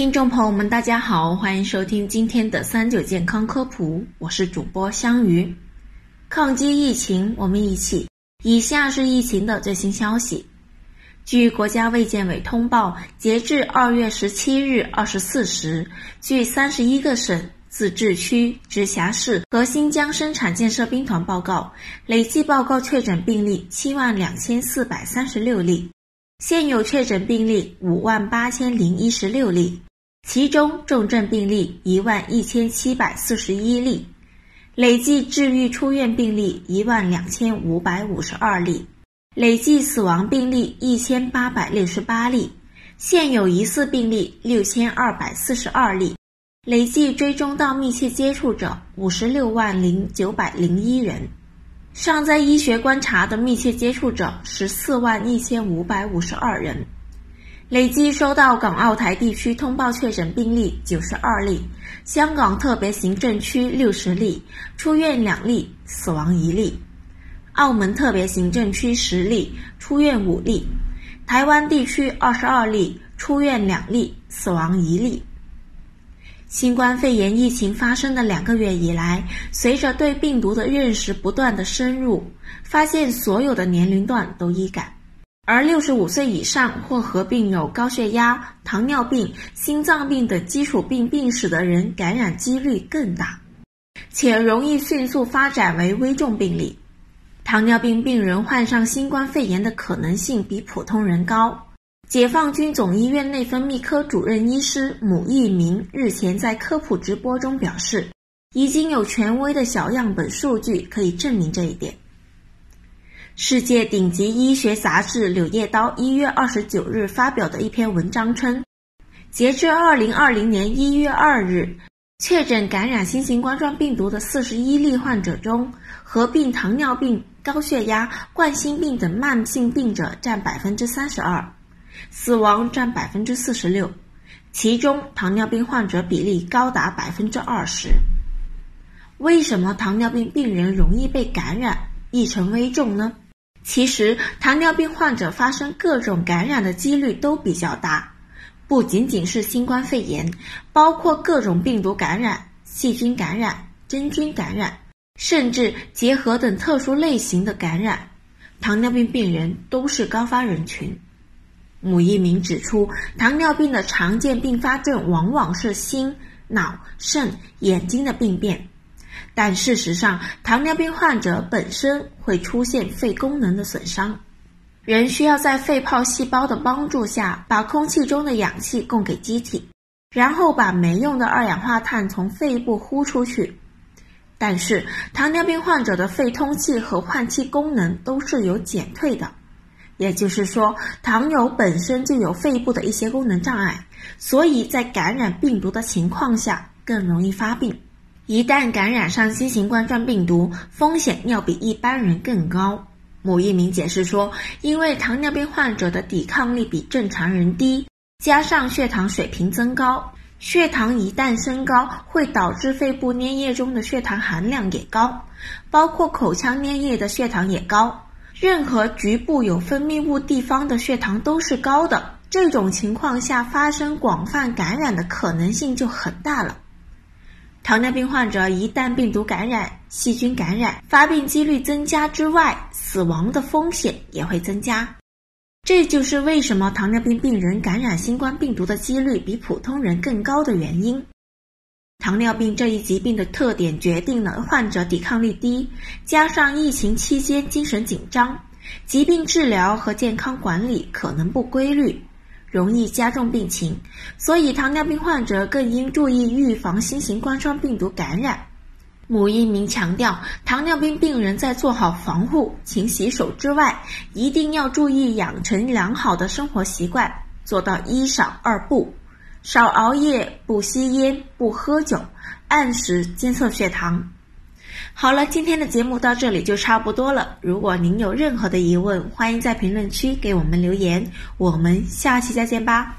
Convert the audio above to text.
听众朋友们，大家好，欢迎收听今天的三九健康科普，我是主播香鱼。抗击疫情，我们一起。以下是疫情的最新消息。据国家卫健委通报，截至二月十七日二十四时，据三十一个省、自治区、直辖市和新疆生产建设兵团报告，累计报告确诊病例七万两千四百三十六例，现有确诊病例五万八千零一十六例。其中重症病例一万一千七百四十一例，累计治愈出院病例一万两千五百五十二例，累计死亡病例一千八百六十八例，现有疑似病例六千二百四十二例，累计追踪到密切接触者五十六万零九百零一人，尚在医学观察的密切接触者十四万一千五百五十二人。累计收到港澳台地区通报确诊病例九十二例，香港特别行政区六十例，出院两例，死亡一例；澳门特别行政区十例，出院五例；台湾地区二十二例，出院两例，死亡一例。新冠肺炎疫情发生的两个月以来，随着对病毒的认识不断的深入，发现所有的年龄段都易感。而六十五岁以上或合并有高血压、糖尿病、心脏病等基础病病史的人，感染几率更大，且容易迅速发展为危重病例。糖尿病病人患上新冠肺炎的可能性比普通人高。解放军总医院内分泌科主任医师母一明日前在科普直播中表示，已经有权威的小样本数据可以证明这一点。世界顶级医学杂志《柳叶刀》一月二十九日发表的一篇文章称，截至二零二零年一月二日，确诊感染新型冠状病毒的四十一例患者中，合并糖尿病、高血压、冠心病等慢性病者占百分之三十二，死亡占百分之四十六，其中糖尿病患者比例高达百分之二十。为什么糖尿病病人容易被感染，易成危重呢？其实，糖尿病患者发生各种感染的几率都比较大，不仅仅是新冠肺炎，包括各种病毒感染、细菌感染、真菌感染，甚至结核等特殊类型的感染，糖尿病病人都是高发人群。母一鸣指出，糖尿病的常见并发症往往是心、脑、肾、眼睛的病变。但事实上，糖尿病患者本身会出现肺功能的损伤，人需要在肺泡细胞的帮助下，把空气中的氧气供给机体，然后把没用的二氧化碳从肺部呼出去。但是，糖尿病患者的肺通气和换气功能都是有减退的，也就是说，糖友本身就有肺部的一些功能障碍，所以在感染病毒的情况下更容易发病。一旦感染上新型冠状病毒，风险要比一般人更高。某一名解释说，因为糖尿病患者的抵抗力比正常人低，加上血糖水平增高，血糖一旦升高，会导致肺部粘液中的血糖含量也高，包括口腔粘液的血糖也高。任何局部有分泌物地方的血糖都是高的，这种情况下发生广泛感染的可能性就很大了。糖尿病患者一旦病毒感染、细菌感染，发病几率增加之外，死亡的风险也会增加。这就是为什么糖尿病病人感染新冠病毒的几率比普通人更高的原因。糖尿病这一疾病的特点决定了患者抵抗力低，加上疫情期间精神紧张，疾病治疗和健康管理可能不规律。容易加重病情，所以糖尿病患者更应注意预防新型冠状病毒感染。母一明强调，糖尿病病人在做好防护、勤洗手之外，一定要注意养成良好的生活习惯，做到一少二不：少熬夜、不吸烟、不喝酒，按时监测血糖。好了，今天的节目到这里就差不多了。如果您有任何的疑问，欢迎在评论区给我们留言。我们下期再见吧。